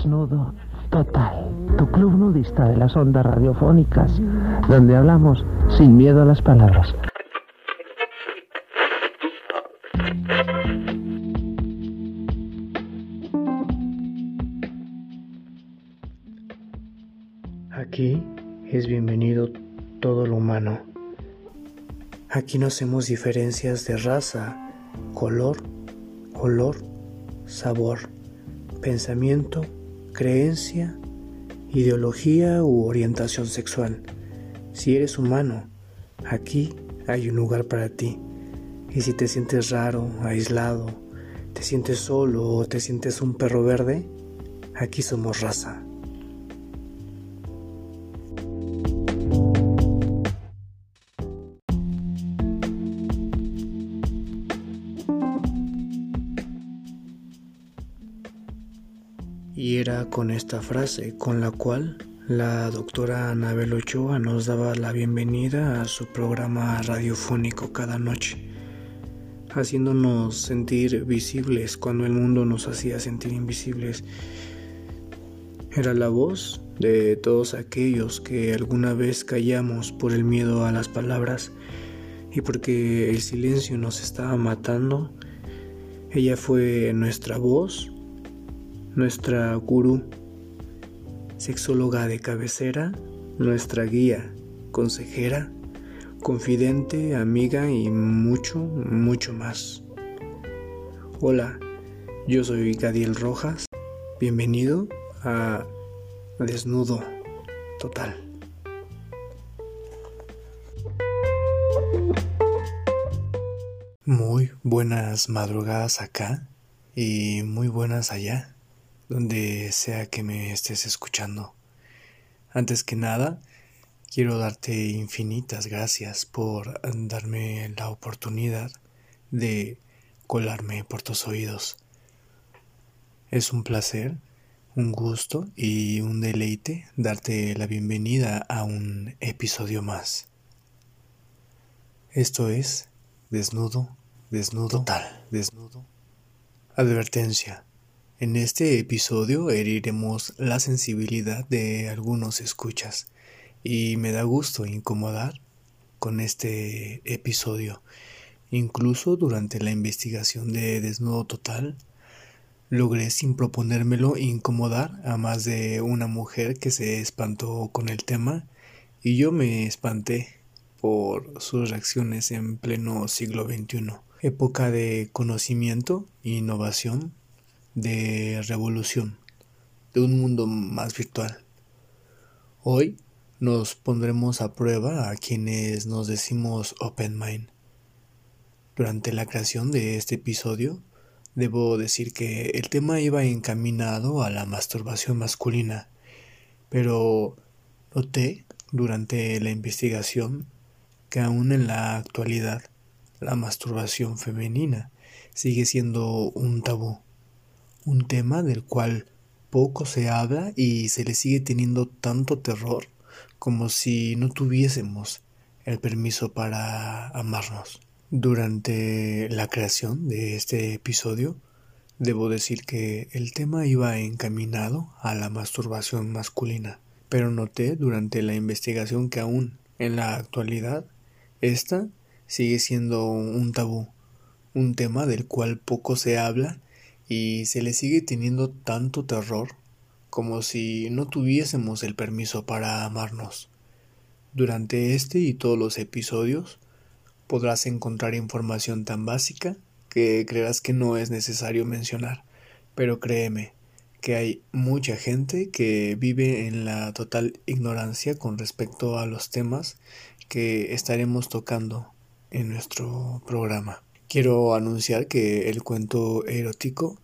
Desnudo Total, tu club nudista de las ondas radiofónicas, donde hablamos sin miedo a las palabras. Aquí es bienvenido todo lo humano. Aquí no hacemos diferencias de raza, color, olor, sabor, pensamiento, creencia, ideología u orientación sexual. Si eres humano, aquí hay un lugar para ti. Y si te sientes raro, aislado, te sientes solo o te sientes un perro verde, aquí somos raza. Con esta frase con la cual la doctora Anabel Ochoa nos daba la bienvenida a su programa radiofónico cada noche, haciéndonos sentir visibles cuando el mundo nos hacía sentir invisibles. Era la voz de todos aquellos que alguna vez callamos por el miedo a las palabras y porque el silencio nos estaba matando. Ella fue nuestra voz nuestra gurú, sexóloga de cabecera, nuestra guía, consejera, confidente, amiga y mucho, mucho más. Hola, yo soy Gadiel Rojas. Bienvenido a Desnudo Total. Muy buenas madrugadas acá y muy buenas allá donde sea que me estés escuchando. Antes que nada, quiero darte infinitas gracias por darme la oportunidad de colarme por tus oídos. Es un placer, un gusto y un deleite darte la bienvenida a un episodio más. Esto es Desnudo, Desnudo, Total, Desnudo. Advertencia en este episodio heriremos la sensibilidad de algunos escuchas y me da gusto incomodar con este episodio. Incluso durante la investigación de Desnudo Total, logré sin proponérmelo incomodar a más de una mujer que se espantó con el tema y yo me espanté por sus reacciones en pleno siglo XXI, época de conocimiento, innovación de revolución, de un mundo más virtual. Hoy nos pondremos a prueba a quienes nos decimos open mind. Durante la creación de este episodio, debo decir que el tema iba encaminado a la masturbación masculina, pero noté durante la investigación que aún en la actualidad la masturbación femenina sigue siendo un tabú un tema del cual poco se habla y se le sigue teniendo tanto terror como si no tuviésemos el permiso para amarnos. Durante la creación de este episodio, debo decir que el tema iba encaminado a la masturbación masculina, pero noté durante la investigación que aún en la actualidad esta sigue siendo un tabú, un tema del cual poco se habla y se le sigue teniendo tanto terror como si no tuviésemos el permiso para amarnos. Durante este y todos los episodios podrás encontrar información tan básica que creerás que no es necesario mencionar, pero créeme que hay mucha gente que vive en la total ignorancia con respecto a los temas que estaremos tocando en nuestro programa. Quiero anunciar que el cuento erótico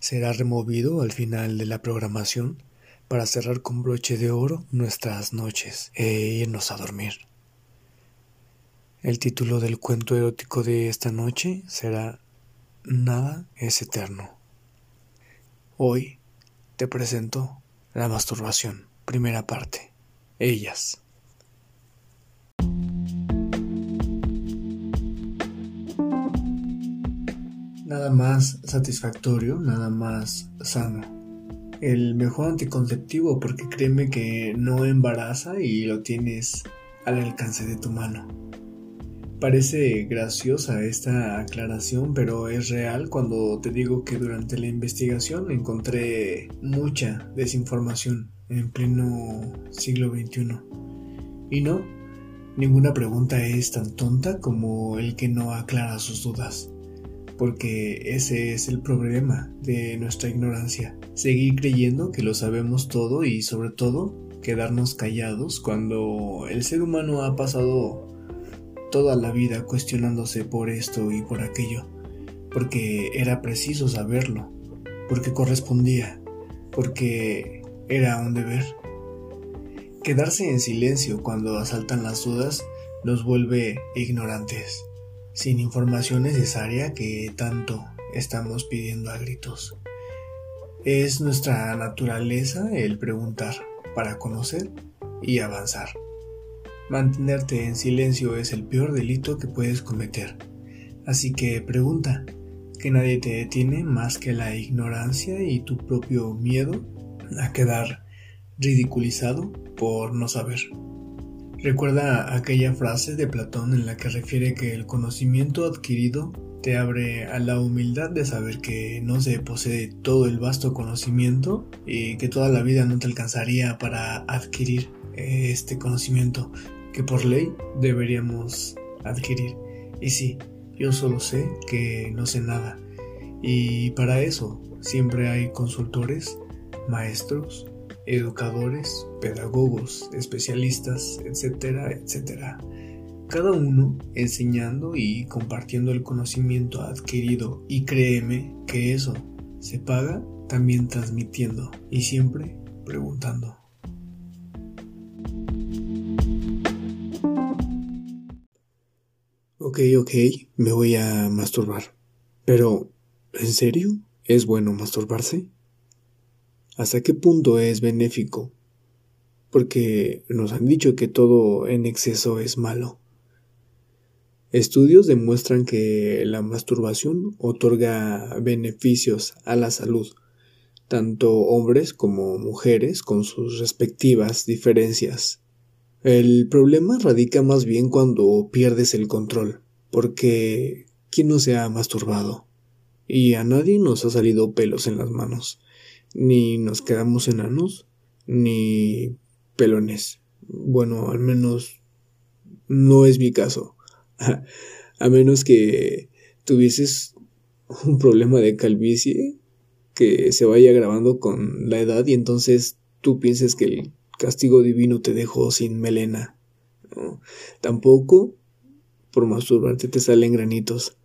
será removido al final de la programación para cerrar con broche de oro nuestras noches e irnos a dormir. El título del cuento erótico de esta noche será Nada es eterno. Hoy te presento la masturbación, primera parte. Ellas. Nada más satisfactorio, nada más sano. el mejor anticonceptivo porque créeme que no embaraza y lo tienes al alcance de tu mano. Parece graciosa esta aclaración, pero es real cuando te digo que durante la investigación encontré mucha desinformación en pleno siglo XXI. Y no, ninguna pregunta es tan tonta como el que no aclara sus dudas porque ese es el problema de nuestra ignorancia. Seguir creyendo que lo sabemos todo y sobre todo quedarnos callados cuando el ser humano ha pasado toda la vida cuestionándose por esto y por aquello, porque era preciso saberlo, porque correspondía, porque era un deber. Quedarse en silencio cuando asaltan las dudas nos vuelve ignorantes sin información necesaria que tanto estamos pidiendo a gritos. Es nuestra naturaleza el preguntar para conocer y avanzar. Mantenerte en silencio es el peor delito que puedes cometer. Así que pregunta, que nadie te detiene más que la ignorancia y tu propio miedo a quedar ridiculizado por no saber. Recuerda aquella frase de Platón en la que refiere que el conocimiento adquirido te abre a la humildad de saber que no se posee todo el vasto conocimiento y que toda la vida no te alcanzaría para adquirir este conocimiento que por ley deberíamos adquirir. Y sí, yo solo sé que no sé nada. Y para eso siempre hay consultores, maestros, educadores, pedagogos, especialistas, etcétera, etcétera. Cada uno enseñando y compartiendo el conocimiento adquirido y créeme que eso se paga también transmitiendo y siempre preguntando. Ok, ok, me voy a masturbar. Pero, ¿en serio? ¿Es bueno masturbarse? Hasta qué punto es benéfico, porque nos han dicho que todo en exceso es malo. Estudios demuestran que la masturbación otorga beneficios a la salud, tanto hombres como mujeres con sus respectivas diferencias. El problema radica más bien cuando pierdes el control, porque ¿quién no se ha masturbado? Y a nadie nos ha salido pelos en las manos ni nos quedamos enanos, ni pelones. Bueno, al menos no es mi caso. A menos que tuvieses un problema de calvicie que se vaya agravando con la edad y entonces tú pienses que el castigo divino te dejó sin melena. Tampoco por masturbarte te salen granitos.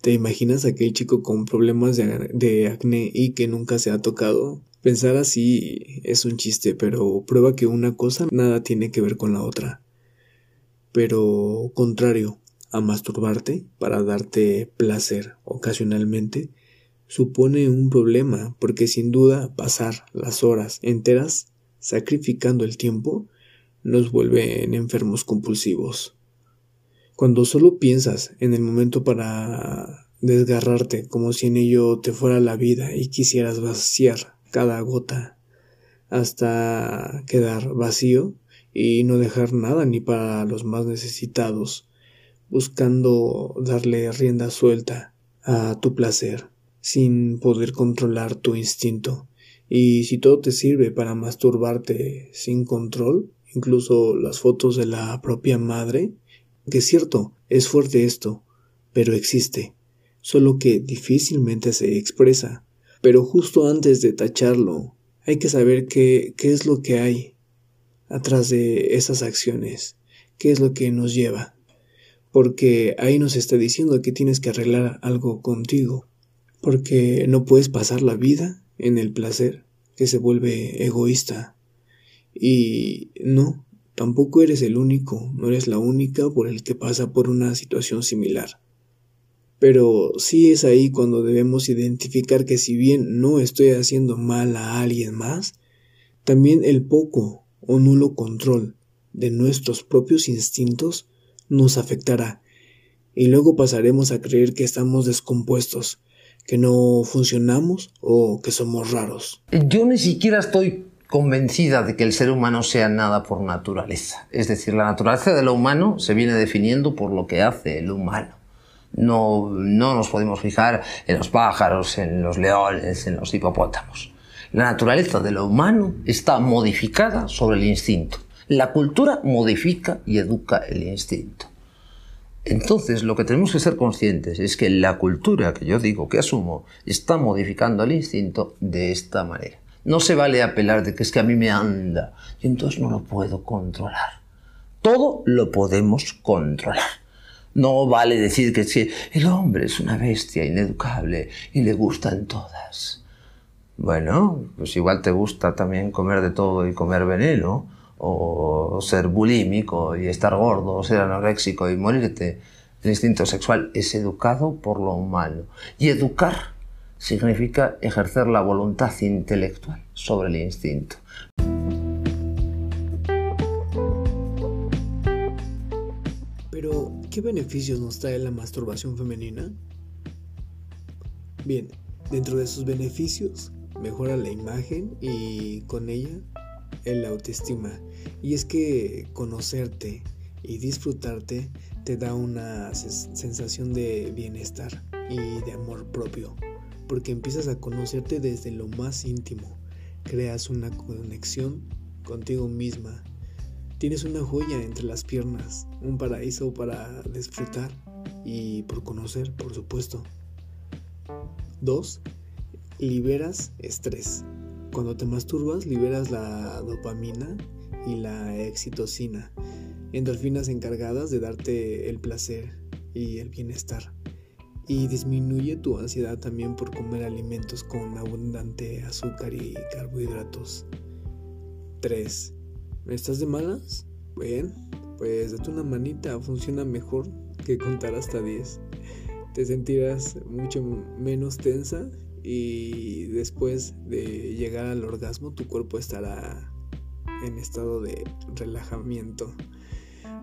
¿Te imaginas aquel chico con problemas de, acné y que nunca se ha tocado? Pensar así es un chiste, pero prueba que una cosa nada tiene que ver con la otra. Pero contrario a masturbarte para darte placer ocasionalmente, supone un problema porque sin duda pasar las horas enteras sacrificando el tiempo nos vuelve en enfermos compulsivos. Cuando solo piensas en el momento para desgarrarte como si en ello te fuera la vida y quisieras vaciar cada gota hasta quedar vacío y no dejar nada ni para los más necesitados, buscando darle rienda suelta a tu placer, sin poder controlar tu instinto. Y si todo te sirve para masturbarte sin control, incluso las fotos de la propia madre, es cierto, es fuerte esto, pero existe, solo que difícilmente se expresa. Pero justo antes de tacharlo, hay que saber qué, qué es lo que hay atrás de esas acciones, qué es lo que nos lleva. Porque ahí nos está diciendo que tienes que arreglar algo contigo, porque no puedes pasar la vida en el placer, que se vuelve egoísta. Y no, Tampoco eres el único, no eres la única por el que pasa por una situación similar. Pero sí es ahí cuando debemos identificar que si bien no estoy haciendo mal a alguien más, también el poco o nulo control de nuestros propios instintos nos afectará y luego pasaremos a creer que estamos descompuestos, que no funcionamos o que somos raros. Yo ni siquiera estoy convencida de que el ser humano sea nada por naturaleza. Es decir, la naturaleza de lo humano se viene definiendo por lo que hace el humano. No, no nos podemos fijar en los pájaros, en los leones, en los hipopótamos. La naturaleza de lo humano está modificada sobre el instinto. La cultura modifica y educa el instinto. Entonces, lo que tenemos que ser conscientes es que la cultura que yo digo, que asumo, está modificando el instinto de esta manera. No se vale apelar de que es que a mí me anda y entonces no lo puedo controlar. Todo lo podemos controlar. No vale decir que, que el hombre es una bestia ineducable y le gustan todas. Bueno, pues igual te gusta también comer de todo y comer veneno o ser bulímico y estar gordo, o ser anoréxico y morirte. El instinto sexual es educado por lo humano. Y educar significa ejercer la voluntad intelectual sobre el instinto. Pero, ¿qué beneficios nos trae la masturbación femenina? Bien, dentro de sus beneficios, mejora la imagen y con ella el autoestima. Y es que conocerte y disfrutarte te da una sensación de bienestar y de amor propio, porque empiezas a conocerte desde lo más íntimo, creas una conexión contigo misma, tienes una joya entre las piernas, un paraíso para disfrutar y por conocer, por supuesto. 2. Liberas estrés. Cuando te masturbas liberas la dopamina y la excitocina, endorfinas encargadas de darte el placer y el bienestar. Y disminuye tu ansiedad también por comer alimentos con abundante azúcar y carbohidratos. 3. ¿Estás de malas? Bien, pues date una manita, funciona mejor que contar hasta 10. Te sentirás mucho menos tensa y después de llegar al orgasmo tu cuerpo estará en estado de relajamiento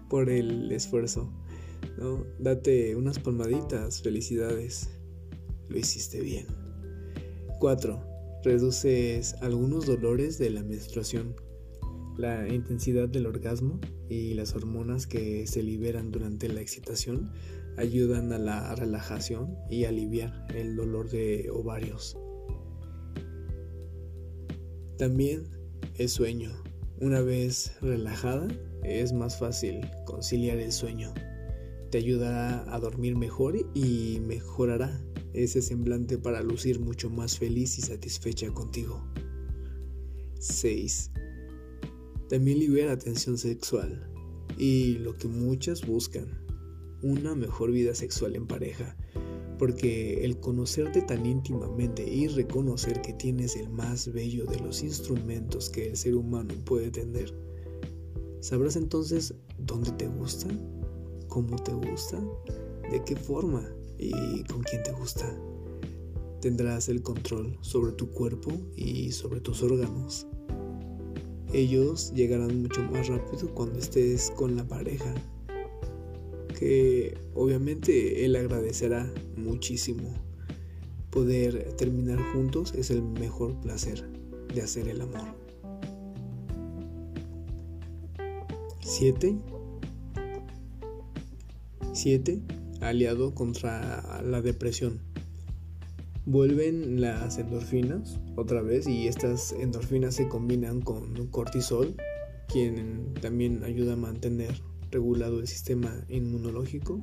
por el esfuerzo. ¿No? Date unas palmaditas, felicidades, lo hiciste bien. 4. Reduces algunos dolores de la menstruación, la intensidad del orgasmo y las hormonas que se liberan durante la excitación ayudan a la relajación y aliviar el dolor de ovarios. También el sueño. Una vez relajada, es más fácil conciliar el sueño. Te ayudará a dormir mejor y mejorará ese semblante para lucir mucho más feliz y satisfecha contigo. 6. También libera tensión sexual y lo que muchas buscan, una mejor vida sexual en pareja, porque el conocerte tan íntimamente y reconocer que tienes el más bello de los instrumentos que el ser humano puede tener, sabrás entonces dónde te gusta, cómo te gusta, de qué forma y con quién te gusta. Tendrás el control sobre tu cuerpo y sobre tus órganos. Ellos llegarán mucho más rápido cuando estés con la pareja que obviamente él agradecerá muchísimo. Poder terminar juntos es el mejor placer de hacer el amor. 7. 7. Aliado contra la depresión. Vuelven las endorfinas otra vez y estas endorfinas se combinan con cortisol, quien también ayuda a mantener regulado el sistema inmunológico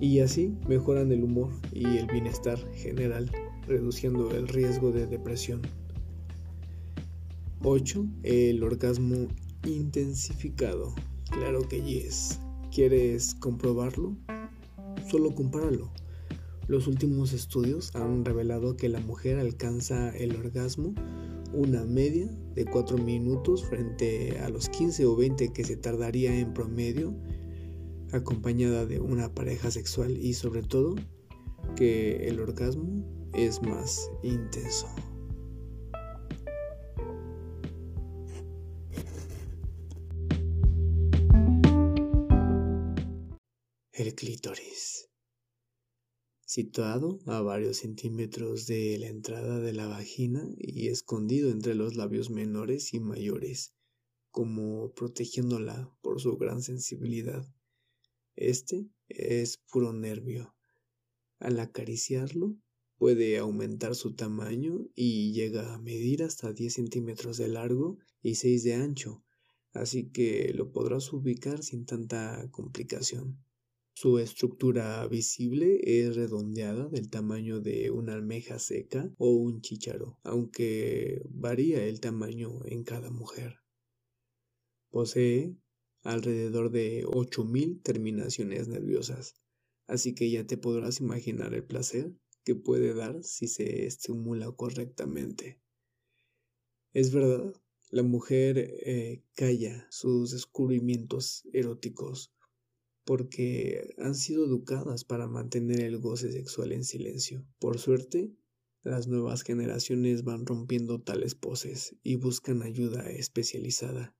y así mejoran el humor y el bienestar general, reduciendo el riesgo de depresión. 8. El orgasmo intensificado. Claro que yes. ¿Quieres comprobarlo? Solo compáralo. Los últimos estudios han revelado que la mujer alcanza el orgasmo una media de 4 minutos frente a los 15 o 20 que se tardaría en promedio acompañada de una pareja sexual y sobre todo que el orgasmo es más intenso. El clítoris. situado a varios centímetros de la entrada de la vagina y escondido entre los labios menores y mayores, como protegiéndola por su gran sensibilidad. Este es puro nervio. Al acariciarlo, puede aumentar su tamaño y llega a medir hasta 10 centímetros de largo y 6 de ancho, así que lo podrás ubicar sin tanta complicación. Su estructura visible es redondeada del tamaño de una almeja seca o un chícharo, aunque varía el tamaño en cada mujer. Posee alrededor de 8.000 terminaciones nerviosas, así que ya te podrás imaginar el placer que puede dar si se estimula correctamente. Es verdad, la mujer eh, calla sus descubrimientos eróticos porque han sido educadas para mantener el goce sexual en silencio. Por suerte, las nuevas generaciones van rompiendo tales poses y buscan ayuda especializada.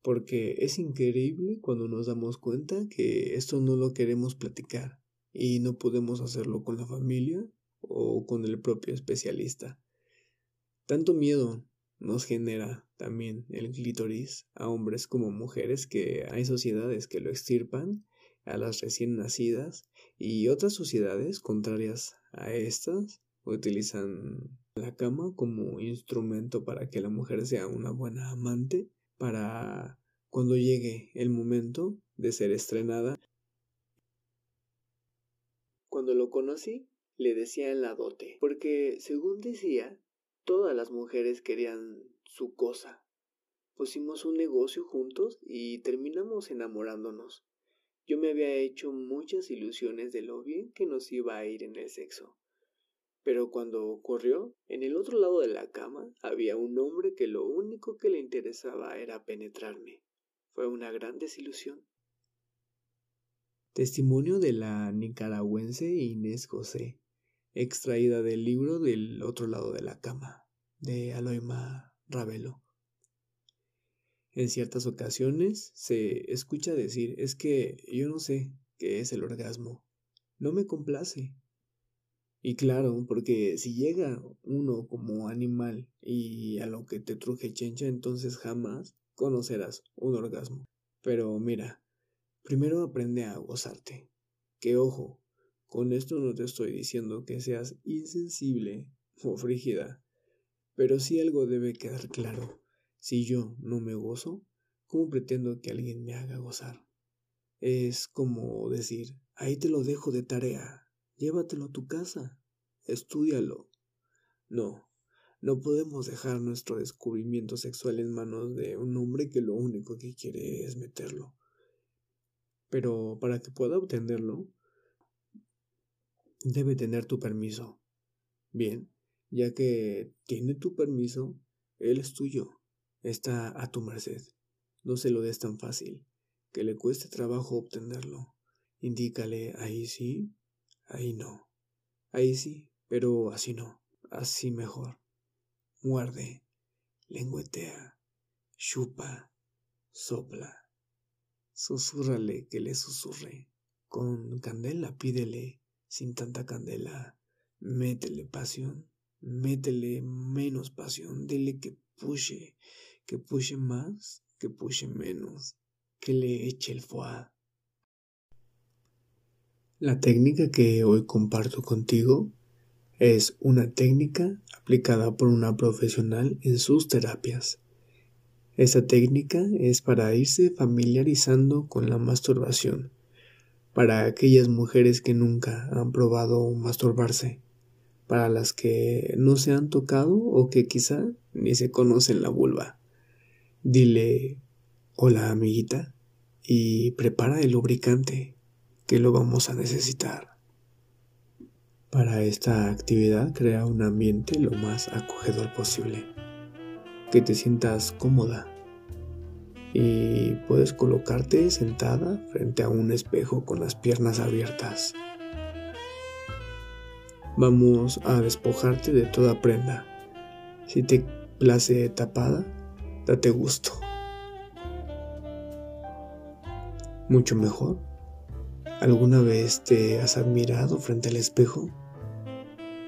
Porque es increíble cuando nos damos cuenta que esto no lo queremos platicar y no podemos hacerlo con la familia o con el propio especialista. Tanto miedo nos genera también el clítoris a hombres como mujeres que hay sociedades que lo extirpan a las recién nacidas y otras sociedades contrarias a estas utilizan la cama como instrumento para que la mujer sea una buena amante para cuando llegue el momento de ser estrenada. Cuando lo conocí, le decía en la dote, porque según decía, Todas las mujeres querían su cosa. Pusimos un negocio juntos y terminamos enamorándonos. Yo me había hecho muchas ilusiones de lo bien que nos iba a ir en el sexo. Pero cuando ocurrió, en el otro lado de la cama había un hombre que lo único que le interesaba era penetrarme. Fue una gran desilusión. Testimonio de la nicaragüense Inés José extraída del libro del otro lado de la cama, de Aloima Ravelo. En ciertas ocasiones se escucha decir es que yo no sé qué es el orgasmo, no me complace. Y claro, porque si llega uno como animal y a lo que te truje chencha, entonces jamás conocerás un orgasmo. Pero mira, primero aprende a gozarte. Que ojo, con esto no te estoy diciendo que seas insensible o frígida, pero sí algo debe quedar claro. Si yo no me gozo, ¿cómo pretendo que alguien me haga gozar? Es como decir, ahí te lo dejo de tarea, llévatelo a tu casa, estudialo. No, no podemos dejar nuestro descubrimiento sexual en manos de un hombre que lo único que quiere es meterlo. Pero para que pueda obtenerlo, debe tener tu permiso. Bien, ya que tiene tu permiso, él es tuyo, está a tu merced. No se lo des tan fácil, que le cueste trabajo obtenerlo. Indícale ahí sí, ahí no. Ahí sí, pero así no, así mejor. Muerde, lengüetea, chupa, sopla. Susúrrale que le susurre. Con candela pídele sin tanta candela. Métele pasión, métele menos pasión, dile que puche, que puche más, que puche menos, que le eche el foie. La técnica que hoy comparto contigo es una técnica aplicada por una profesional en sus terapias. Esa técnica es para irse familiarizando con la masturbación para aquellas mujeres que nunca han probado masturbarse, para las que no se han tocado o que quizá ni se conocen la vulva. Dile, hola amiguita, y prepara el lubricante, que lo vamos a necesitar. Para esta actividad crea un ambiente lo más acogedor posible, que te sientas cómoda y puedes colocarte sentada frente a un espejo con las piernas abiertas. Vamos a despojarte de toda prenda. Si te place tapada, date gusto. Mucho mejor ¿Alguna vez te has admirado frente al espejo?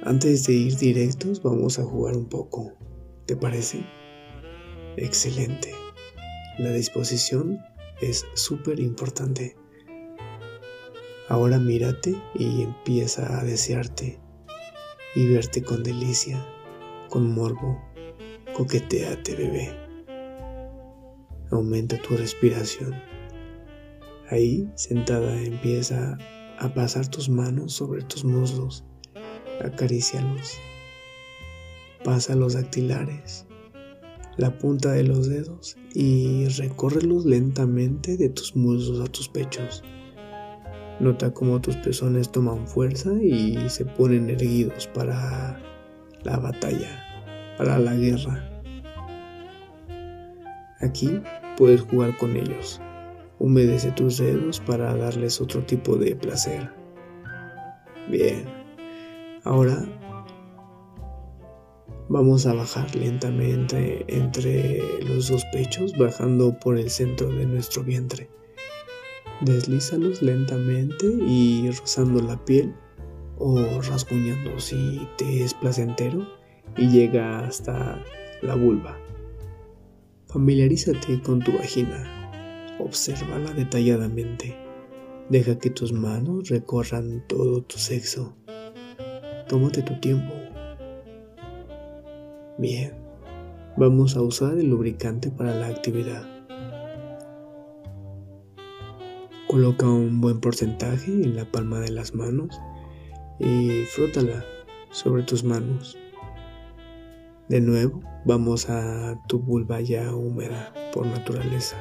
Antes de ir directos vamos a jugar un poco. ¿Te parece? Excelente. La disposición es súper importante. Ahora mírate y empieza a desearte y verte con delicia, con morbo. Coqueteate, bebé. Aumenta tu respiración. Ahí, sentada, empieza a pasar tus manos sobre tus muslos. Acarícialos. Pasa los dactilares, la punta de los dedos y recórrelos lentamente de tus muslos a tus pechos. Nota cómo tus pezones toman fuerza y se ponen erguidos para la batalla, para la guerra. Aquí puedes jugar con ellos. Humedece tus dedos para darles otro tipo de placer. Bien. Ahora vamos a bajar lentamente entre los dos pechos, bajando por el centro de nuestro vientre. Deslízalos lentamente y rozando la piel o rasguñando si te es placentero y llega hasta la vulva. Familiarízate con tu vagina. Obsérvala detalladamente. Deja que tus manos recorran todo tu sexo. Tómate tu tiempo. Bien, vamos a usar el lubricante para la actividad. Coloca un buen porcentaje en la palma de las manos y frótala sobre tus manos. De nuevo, vamos a tu vulva ya húmeda por naturaleza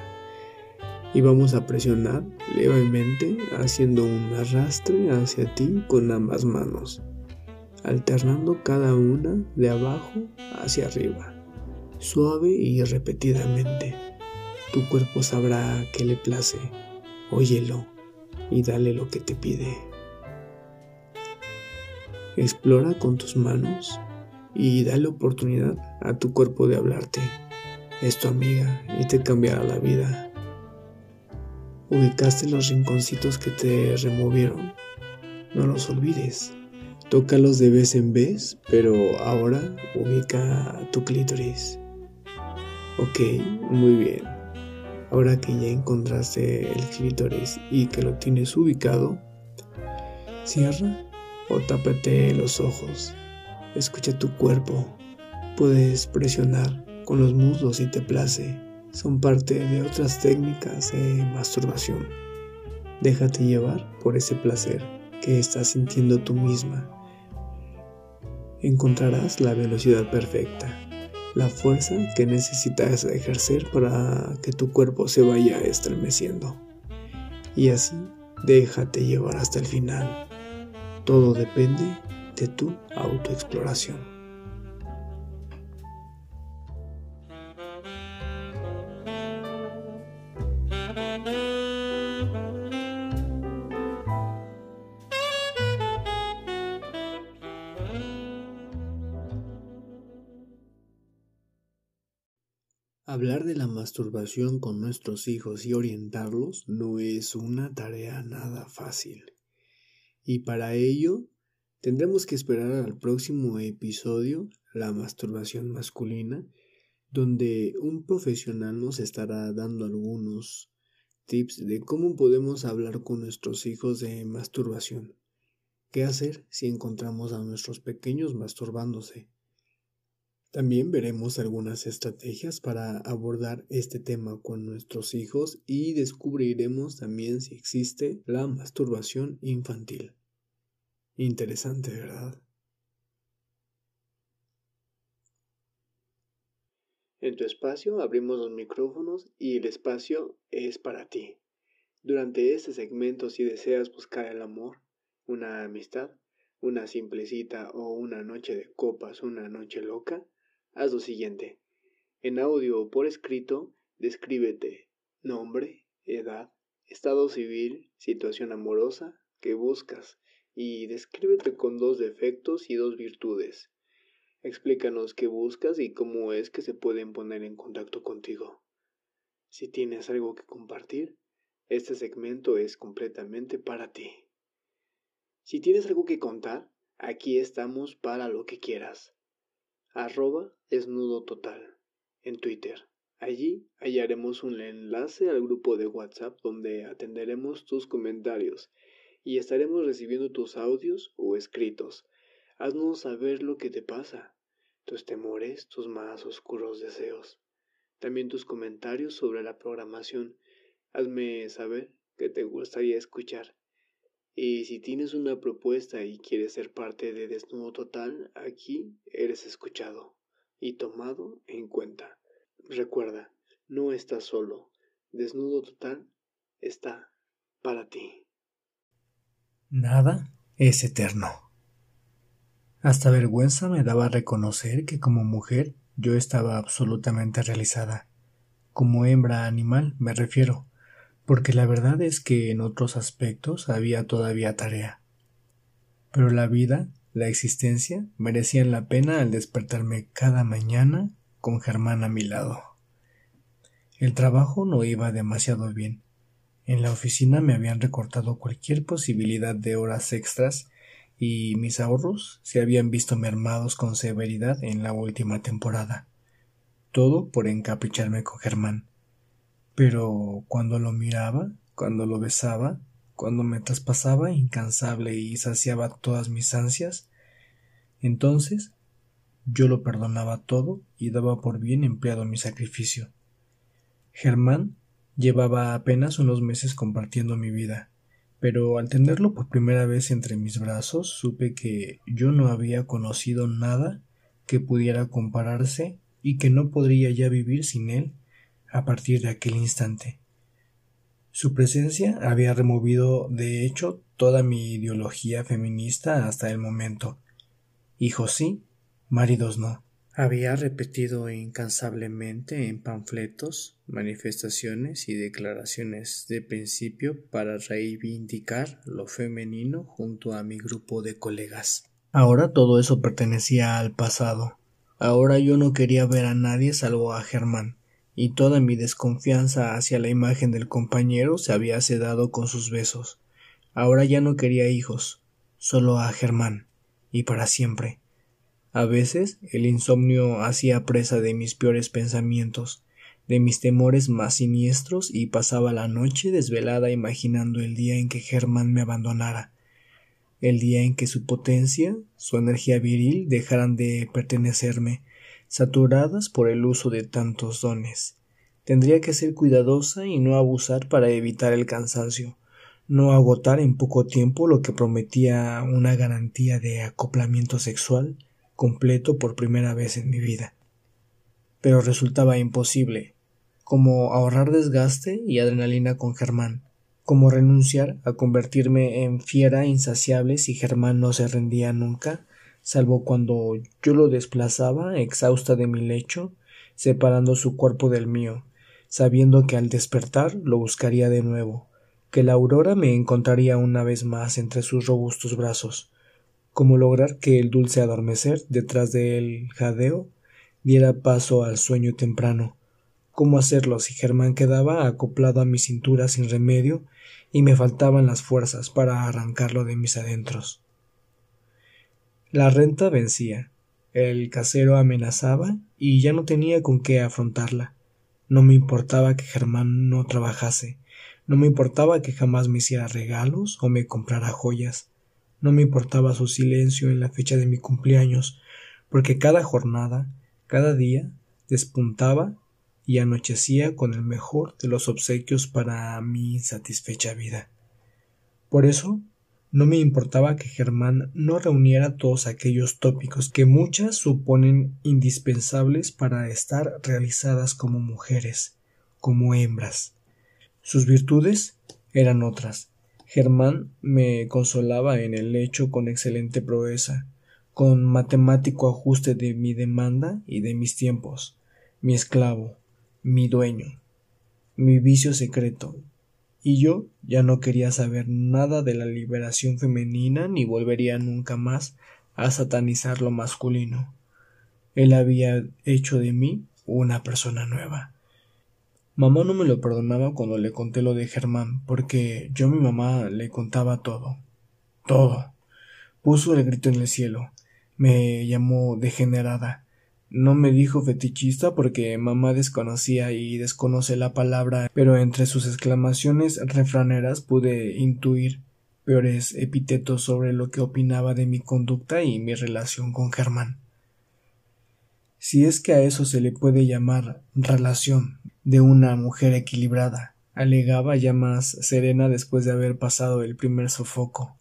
y vamos a presionar levemente haciendo un arrastre hacia ti con ambas manos, alternando cada una de abajo hacia arriba, suave y repetidamente. Tu cuerpo sabrá que le place óyelo y dale lo que te pide. Explora con tus manos y dale oportunidad a tu cuerpo de hablarte. Es tu amiga y te cambiará la vida. Ubicaste los rinconcitos que te removieron. No los olvides. Tócalos de vez en vez, pero ahora ubica tu clítoris. Ok, muy bien. Ahora que ya encontraste el clítoris y que lo tienes ubicado, cierra o tápate los ojos. Escucha tu cuerpo. Puedes presionar con los muslos si te place. Son parte de otras técnicas de masturbación. Déjate llevar por ese placer que estás sintiendo tú misma. Encontrarás la velocidad perfecta la fuerza que necesitas ejercer para que tu cuerpo se vaya estremeciendo. Y así déjate llevar hasta el final. Todo depende de tu autoexploración. Masturbación con nuestros hijos y orientarlos no es una tarea nada fácil. Y para ello tendremos que esperar al próximo episodio, la masturbación masculina, donde un profesional nos estará dando algunos tips de cómo podemos hablar con nuestros hijos de masturbación. ¿Qué hacer si encontramos a nuestros pequeños masturbándose? También veremos algunas estrategias para abordar este tema con nuestros hijos y descubriremos también si existe la masturbación infantil. Interesante, ¿verdad? En tu espacio abrimos los micrófonos y el espacio es para ti. Durante este segmento, si deseas buscar el amor, una amistad, una simple cita o una noche de copas, una noche loca, haz lo siguiente. En audio o por escrito, descríbete nombre, edad, estado civil, situación amorosa que buscas y descríbete con dos defectos y dos virtudes. Explícanos qué buscas y cómo es que se pueden poner en contacto contigo. Si tienes algo que compartir, Este segmento es completamente para ti. Si tienes algo que contar, aquí estamos para lo que quieras. Arroba desnudo total en Twitter. Allí hallaremos un enlace al grupo de WhatsApp donde atenderemos tus comentarios y estaremos recibiendo tus audios o escritos. Haznos saber lo que te pasa, tus temores, tus más oscuros deseos. También tus comentarios sobre la programación. Hazme saber que te gustaría escuchar. Y si tienes una propuesta y quieres ser parte de Desnudo Total, aquí eres escuchado y tomado en cuenta. Recuerda, no estás solo. Desnudo Total está para ti. Nada es eterno. Hasta vergüenza me daba reconocer que como mujer yo estaba absolutamente realizada. Como hembra animal me refiero, porque la verdad es que en otros aspectos había todavía tarea. Pero la vida, la existencia, merecían la pena al despertarme cada mañana con Germán a mi lado. El trabajo no iba demasiado bien. En la oficina me habían recortado cualquier posibilidad de horas extras y mis ahorros se habían visto mermados con severidad en la última temporada. Todo por encapricharme con Germán pero cuando lo miraba, cuando lo besaba, cuando me traspasaba incansable y saciaba todas mis ansias, entonces yo lo perdonaba todo y daba por bien empleado mi sacrificio. Germán llevaba apenas unos meses compartiendo mi vida, pero al tenerlo por primera vez entre mis brazos supe que yo no había conocido nada que pudiera compararse y que no podría ya vivir sin él a partir de aquel instante. Su presencia había removido, de hecho, toda mi ideología feminista hasta el momento. Hijos sí, maridos no. Había repetido incansablemente en panfletos, manifestaciones y declaraciones de principio para reivindicar lo femenino junto a mi grupo de colegas. Ahora todo eso pertenecía al pasado. Ahora yo no quería ver a nadie salvo a Germán y toda mi desconfianza hacia la imagen del compañero se había sedado con sus besos. Ahora ya no quería hijos, solo a Germán, y para siempre. A veces el insomnio hacía presa de mis peores pensamientos, de mis temores más siniestros, y pasaba la noche desvelada imaginando el día en que Germán me abandonara, el día en que su potencia, su energía viril dejaran de pertenecerme, saturadas por el uso de tantos dones. Tendría que ser cuidadosa y no abusar para evitar el cansancio, no agotar en poco tiempo lo que prometía una garantía de acoplamiento sexual completo por primera vez en mi vida. Pero resultaba imposible, como ahorrar desgaste y adrenalina con Germán, como renunciar a convertirme en fiera insaciable si Germán no se rendía nunca, salvo cuando yo lo desplazaba exhausta de mi lecho, separando su cuerpo del mío, sabiendo que al despertar lo buscaría de nuevo, que la aurora me encontraría una vez más entre sus robustos brazos, cómo lograr que el dulce adormecer detrás del jadeo diera paso al sueño temprano, cómo hacerlo si Germán quedaba acoplado a mi cintura sin remedio y me faltaban las fuerzas para arrancarlo de mis adentros. La renta vencía, el casero amenazaba y ya no tenía con qué afrontarla. No me importaba que Germán no trabajase, no me importaba que jamás me hiciera regalos o me comprara joyas, no me importaba su silencio en la fecha de mi cumpleaños, porque cada jornada, cada día, despuntaba y anochecía con el mejor de los obsequios para mi insatisfecha vida. Por eso no me importaba que Germán no reuniera todos aquellos tópicos que muchas suponen indispensables para estar realizadas como mujeres, como hembras. Sus virtudes eran otras. Germán me consolaba en el lecho con excelente proeza, con matemático ajuste de mi demanda y de mis tiempos, mi esclavo, mi dueño, mi vicio secreto, y yo ya no quería saber nada de la liberación femenina ni volvería nunca más a satanizar lo masculino. Él había hecho de mí una persona nueva. Mamá no me lo perdonaba cuando le conté lo de Germán, porque yo mi mamá le contaba todo. Todo. Puso el grito en el cielo. Me llamó degenerada. No me dijo fetichista porque mamá desconocía y desconoce la palabra, pero entre sus exclamaciones refraneras pude intuir peores epítetos sobre lo que opinaba de mi conducta y mi relación con Germán. Si es que a eso se le puede llamar relación de una mujer equilibrada, alegaba ya más serena después de haber pasado el primer sofoco.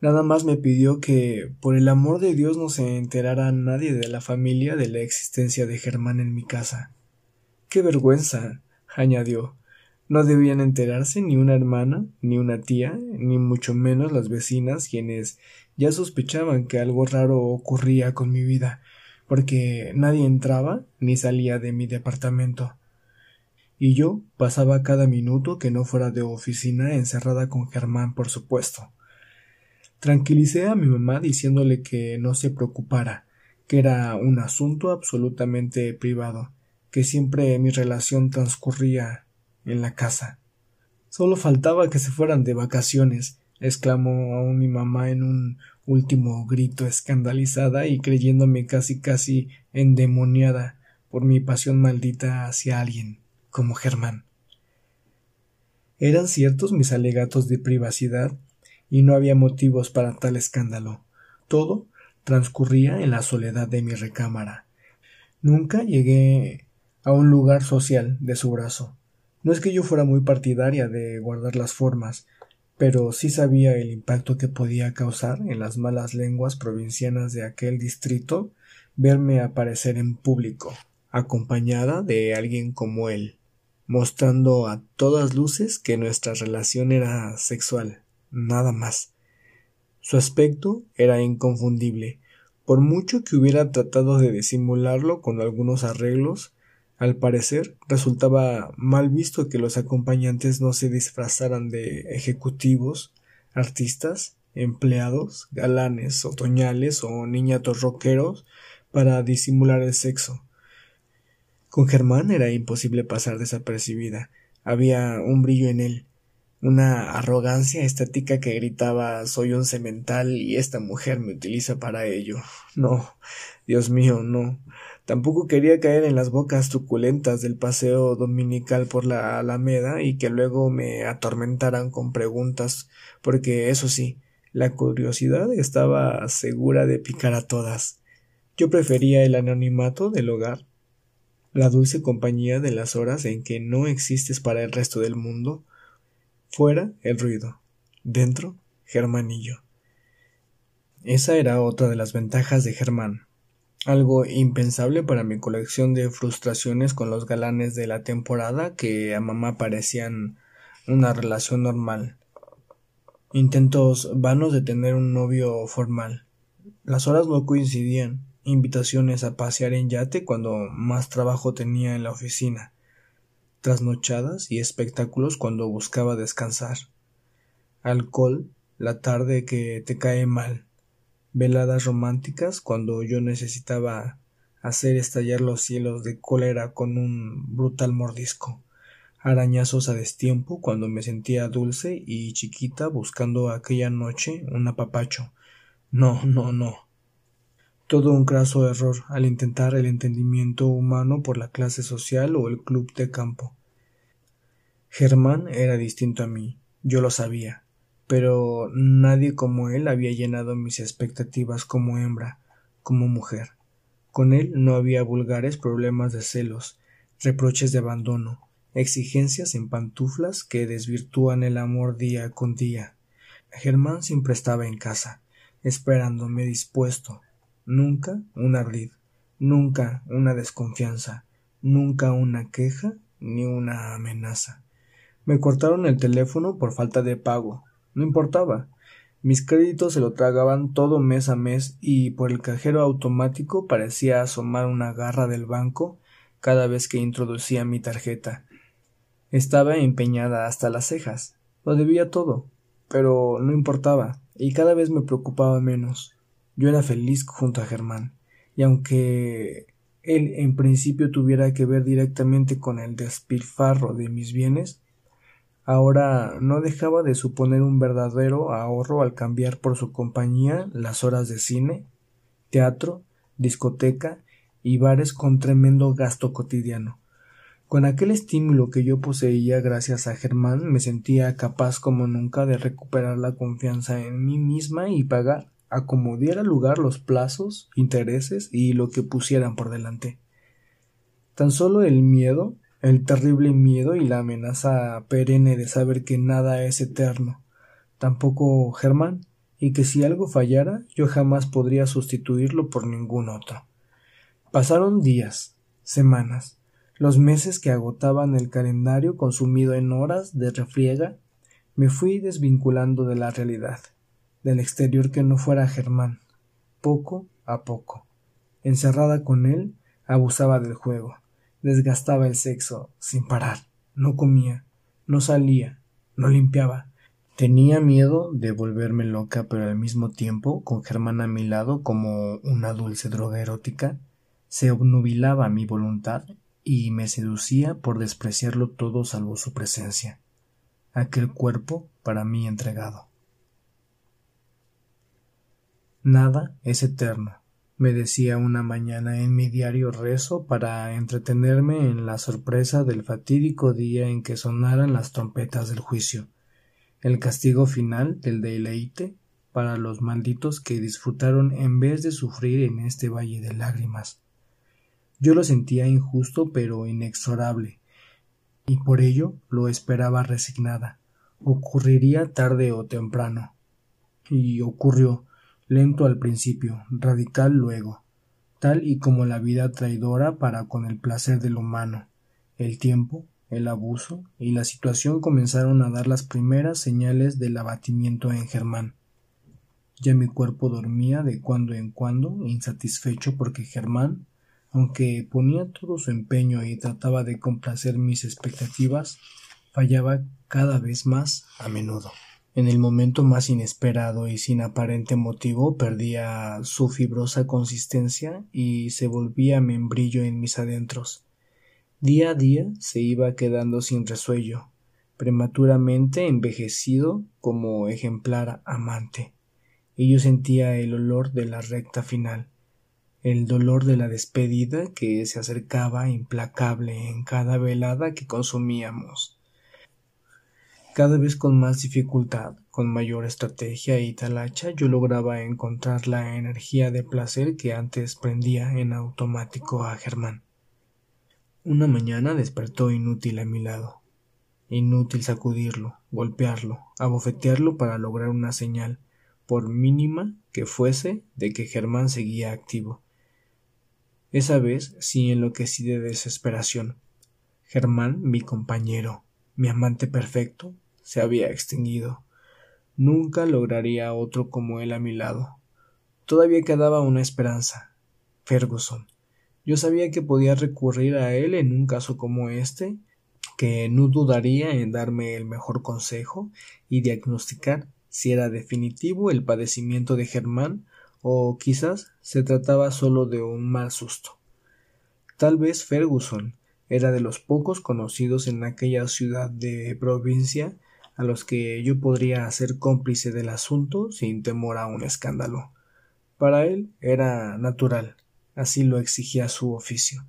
Nada más me pidió que, por el amor de Dios, no se enterara nadie de la familia de la existencia de Germán en mi casa. Qué vergüenza, añadió. No debían enterarse ni una hermana, ni una tía, ni mucho menos las vecinas, quienes ya sospechaban que algo raro ocurría con mi vida, porque nadie entraba ni salía de mi departamento. Y yo pasaba cada minuto que no fuera de oficina encerrada con Germán, por supuesto. Tranquilicé a mi mamá diciéndole que no se preocupara, que era un asunto absolutamente privado, que siempre mi relación transcurría en la casa. Solo faltaba que se fueran de vacaciones, exclamó aún mi mamá en un último grito escandalizada y creyéndome casi casi endemoniada por mi pasión maldita hacia alguien, como Germán. Eran ciertos mis alegatos de privacidad y no había motivos para tal escándalo. Todo transcurría en la soledad de mi recámara. Nunca llegué a un lugar social de su brazo. No es que yo fuera muy partidaria de guardar las formas, pero sí sabía el impacto que podía causar en las malas lenguas provincianas de aquel distrito verme aparecer en público, acompañada de alguien como él, mostrando a todas luces que nuestra relación era sexual, nada más. Su aspecto era inconfundible, por mucho que hubiera tratado de disimularlo con algunos arreglos, al parecer, resultaba mal visto que los acompañantes no se disfrazaran de ejecutivos, artistas, empleados, galanes, otoñales o niñatos roqueros para disimular el sexo. Con Germán era imposible pasar desapercibida. Había un brillo en él, una arrogancia estática que gritaba soy un cemental y esta mujer me utiliza para ello. No, Dios mío, no. Tampoco quería caer en las bocas truculentas del paseo dominical por la Alameda y que luego me atormentaran con preguntas, porque eso sí, la curiosidad estaba segura de picar a todas. Yo prefería el anonimato del hogar, la dulce compañía de las horas en que no existes para el resto del mundo, fuera el ruido, dentro Germanillo. Esa era otra de las ventajas de Germán algo impensable para mi colección de frustraciones con los galanes de la temporada que a mamá parecían una relación normal. Intentos vanos de tener un novio formal. Las horas no coincidían. Invitaciones a pasear en yate cuando más trabajo tenía en la oficina. Trasnochadas y espectáculos cuando buscaba descansar. Alcohol la tarde que te cae mal veladas románticas cuando yo necesitaba hacer estallar los cielos de cólera con un brutal mordisco, arañazos a destiempo cuando me sentía dulce y chiquita buscando aquella noche un apapacho. No, no, no. Todo un craso error al intentar el entendimiento humano por la clase social o el club de campo. Germán era distinto a mí, yo lo sabía pero nadie como él había llenado mis expectativas como hembra, como mujer. Con él no había vulgares problemas de celos, reproches de abandono, exigencias en pantuflas que desvirtúan el amor día con día. Germán siempre estaba en casa, esperándome dispuesto. Nunca un ardid, nunca una desconfianza, nunca una queja ni una amenaza. Me cortaron el teléfono por falta de pago, no importaba. Mis créditos se lo tragaban todo mes a mes y por el cajero automático parecía asomar una garra del banco cada vez que introducía mi tarjeta. Estaba empeñada hasta las cejas. Lo debía todo. Pero no importaba, y cada vez me preocupaba menos. Yo era feliz junto a Germán, y aunque él en principio tuviera que ver directamente con el despilfarro de mis bienes, ahora no dejaba de suponer un verdadero ahorro al cambiar por su compañía las horas de cine, teatro, discoteca y bares con tremendo gasto cotidiano. Con aquel estímulo que yo poseía gracias a Germán me sentía capaz como nunca de recuperar la confianza en mí misma y pagar a como diera lugar los plazos, intereses y lo que pusieran por delante. Tan solo el miedo, el terrible miedo y la amenaza perenne de saber que nada es eterno, tampoco Germán, y que si algo fallara yo jamás podría sustituirlo por ningún otro. Pasaron días, semanas, los meses que agotaban el calendario consumido en horas de refriega, me fui desvinculando de la realidad, del exterior que no fuera Germán, poco a poco. Encerrada con él, abusaba del juego, desgastaba el sexo sin parar, no comía, no salía, no limpiaba. Tenía miedo de volverme loca, pero al mismo tiempo, con Germán a mi lado como una dulce droga erótica, se obnubilaba mi voluntad y me seducía por despreciarlo todo salvo su presencia, aquel cuerpo para mí entregado. Nada es eterno, me decía una mañana en mi diario rezo para entretenerme en la sorpresa del fatídico día en que sonaran las trompetas del juicio, el castigo final del deleite para los malditos que disfrutaron en vez de sufrir en este valle de lágrimas. Yo lo sentía injusto pero inexorable, y por ello lo esperaba resignada. Ocurriría tarde o temprano. Y ocurrió, lento al principio, radical luego, tal y como la vida traidora para con el placer del humano. El tiempo, el abuso y la situación comenzaron a dar las primeras señales del abatimiento en Germán. Ya mi cuerpo dormía de cuando en cuando, insatisfecho porque Germán aunque ponía todo su empeño y trataba de complacer mis expectativas, fallaba cada vez más a menudo. En el momento más inesperado y sin aparente motivo perdía su fibrosa consistencia y se volvía membrillo en mis adentros. Día a día se iba quedando sin resuello, prematuramente envejecido como ejemplar amante, y yo sentía el olor de la recta final el dolor de la despedida que se acercaba implacable en cada velada que consumíamos. Cada vez con más dificultad, con mayor estrategia y talacha, yo lograba encontrar la energía de placer que antes prendía en automático a Germán. Una mañana despertó inútil a mi lado. Inútil sacudirlo, golpearlo, abofetearlo para lograr una señal, por mínima que fuese, de que Germán seguía activo esa vez sí enloquecí de desesperación. Germán, mi compañero, mi amante perfecto, se había extinguido. Nunca lograría otro como él a mi lado. Todavía quedaba una esperanza. Ferguson. Yo sabía que podía recurrir a él en un caso como este, que no dudaría en darme el mejor consejo y diagnosticar si era definitivo el padecimiento de Germán o quizás se trataba solo de un mal susto. Tal vez Ferguson era de los pocos conocidos en aquella ciudad de provincia a los que yo podría ser cómplice del asunto sin temor a un escándalo. Para él era natural, así lo exigía su oficio.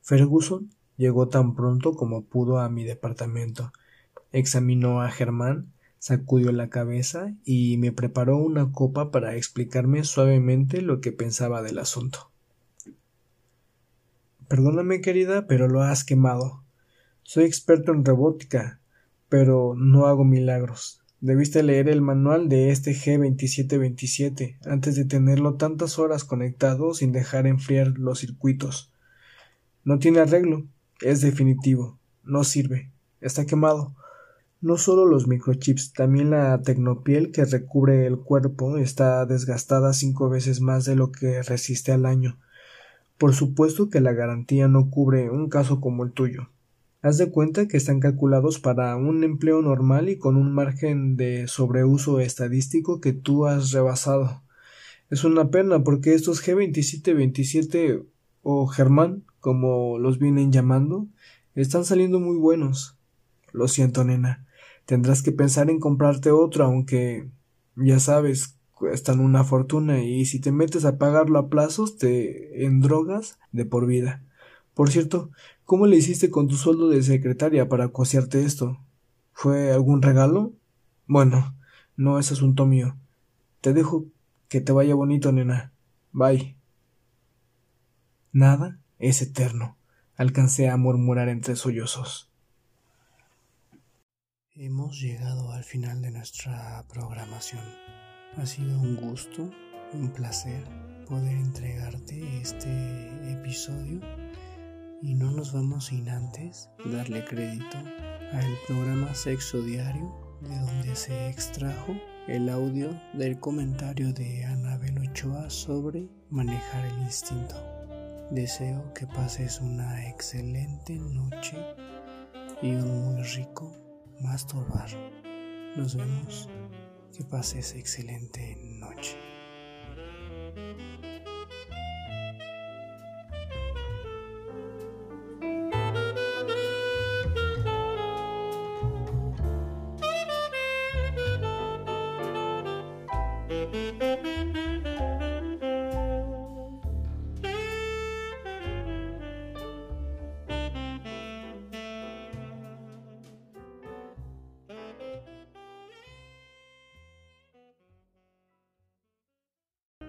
Ferguson llegó tan pronto como pudo a mi departamento, examinó a Germán sacudió la cabeza y me preparó una copa para explicarme suavemente lo que pensaba del asunto. Perdóname, querida, pero lo has quemado. Soy experto en robótica, pero no hago milagros. Debiste leer el manual de este G2727 antes de tenerlo tantas horas conectado sin dejar enfriar los circuitos. No tiene arreglo, es definitivo, no sirve, está quemado. No solo los microchips, también la tecnopiel que recubre el cuerpo está desgastada cinco veces más de lo que resiste al año. Por supuesto que la garantía no cubre un caso como el tuyo. Haz de cuenta que están calculados para un empleo normal y con un margen de sobreuso estadístico que tú has rebasado. Es una pena porque estos G2727 o Germán, como los vienen llamando, están saliendo muy buenos. Lo siento, nena. Tendrás que pensar en comprarte otro, aunque ya sabes, cuestan una fortuna y si te metes a pagarlo a plazos te en drogas de por vida. Por cierto, ¿cómo le hiciste con tu sueldo de secretaria para cosearte esto? ¿Fue algún regalo? Bueno, no es asunto mío. Te dejo que te vaya bonito, nena. Bye. Nada es eterno, alcancé a murmurar entre sollozos. Hemos llegado al final de nuestra programación. Ha sido un gusto, un placer poder entregarte este episodio y no nos vamos sin antes darle crédito al programa Sexo Diario, de donde se extrajo el audio del comentario de Anabel Ochoa sobre manejar el instinto. Deseo que pases una excelente noche y un muy rico masturbar. Nos vemos. Que pases excelente noche.